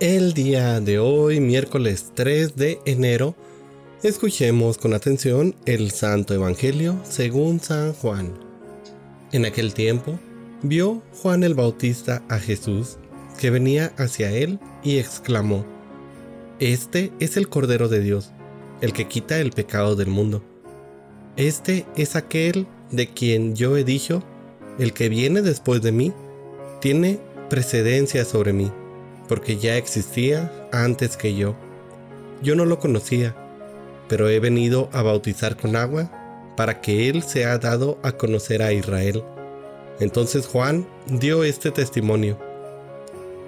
El día de hoy, miércoles 3 de enero, escuchemos con atención el Santo Evangelio según San Juan. En aquel tiempo, vio Juan el Bautista a Jesús, que venía hacia él, y exclamó, Este es el Cordero de Dios, el que quita el pecado del mundo. Este es aquel de quien yo he dicho, el que viene después de mí, tiene precedencia sobre mí porque ya existía antes que yo. Yo no lo conocía, pero he venido a bautizar con agua para que Él se ha dado a conocer a Israel. Entonces Juan dio este testimonio.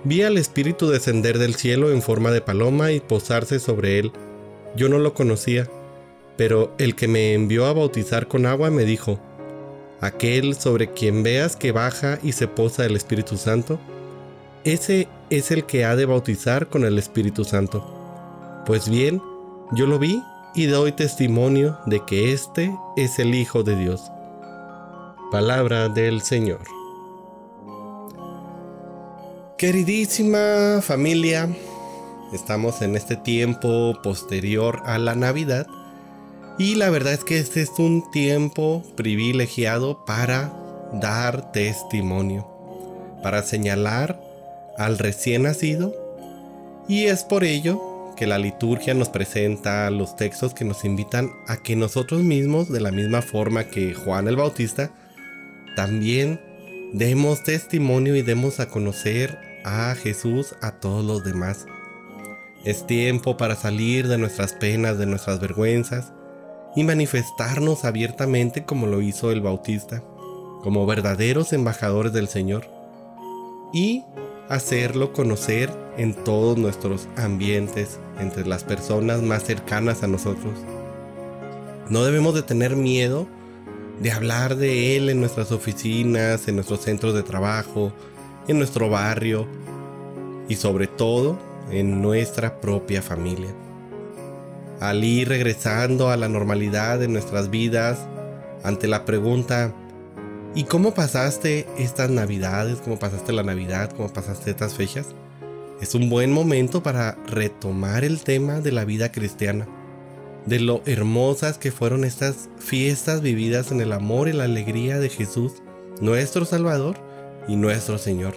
Vi al Espíritu descender del cielo en forma de paloma y posarse sobre él. Yo no lo conocía, pero el que me envió a bautizar con agua me dijo, Aquel sobre quien veas que baja y se posa el Espíritu Santo, ese es el que ha de bautizar con el Espíritu Santo. Pues bien, yo lo vi y doy testimonio de que este es el Hijo de Dios. Palabra del Señor. Queridísima familia, estamos en este tiempo posterior a la Navidad y la verdad es que este es un tiempo privilegiado para dar testimonio, para señalar al recién nacido y es por ello que la liturgia nos presenta los textos que nos invitan a que nosotros mismos, de la misma forma que Juan el Bautista, también demos testimonio y demos a conocer a Jesús a todos los demás. Es tiempo para salir de nuestras penas, de nuestras vergüenzas y manifestarnos abiertamente como lo hizo el Bautista, como verdaderos embajadores del Señor. Y hacerlo conocer en todos nuestros ambientes, entre las personas más cercanas a nosotros. No debemos de tener miedo de hablar de Él en nuestras oficinas, en nuestros centros de trabajo, en nuestro barrio y sobre todo en nuestra propia familia. Al ir regresando a la normalidad de nuestras vidas, ante la pregunta, ¿Y cómo pasaste estas navidades? ¿Cómo pasaste la Navidad? ¿Cómo pasaste estas fechas? Es un buen momento para retomar el tema de la vida cristiana, de lo hermosas que fueron estas fiestas vividas en el amor y la alegría de Jesús, nuestro Salvador y nuestro Señor.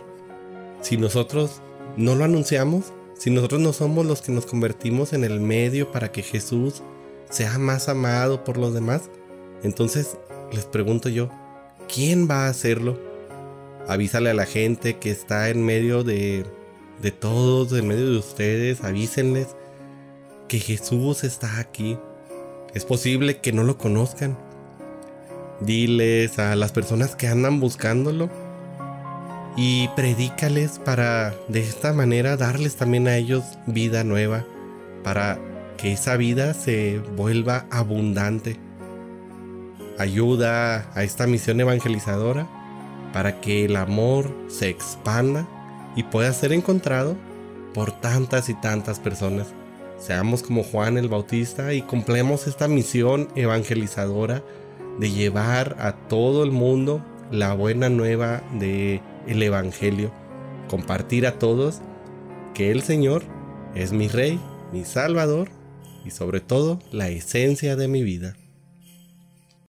Si nosotros no lo anunciamos, si nosotros no somos los que nos convertimos en el medio para que Jesús sea más amado por los demás, entonces les pregunto yo, ¿quién va a hacerlo? Avísale a la gente que está en medio de, de todos, en medio de ustedes, avísenles que Jesús está aquí. Es posible que no lo conozcan. Diles a las personas que andan buscándolo y predícales para de esta manera darles también a ellos vida nueva, para que esa vida se vuelva abundante ayuda a esta misión evangelizadora para que el amor se expanda y pueda ser encontrado por tantas y tantas personas. Seamos como Juan el Bautista y cumplemos esta misión evangelizadora de llevar a todo el mundo la buena nueva de el evangelio, compartir a todos que el Señor es mi rey, mi salvador y sobre todo la esencia de mi vida.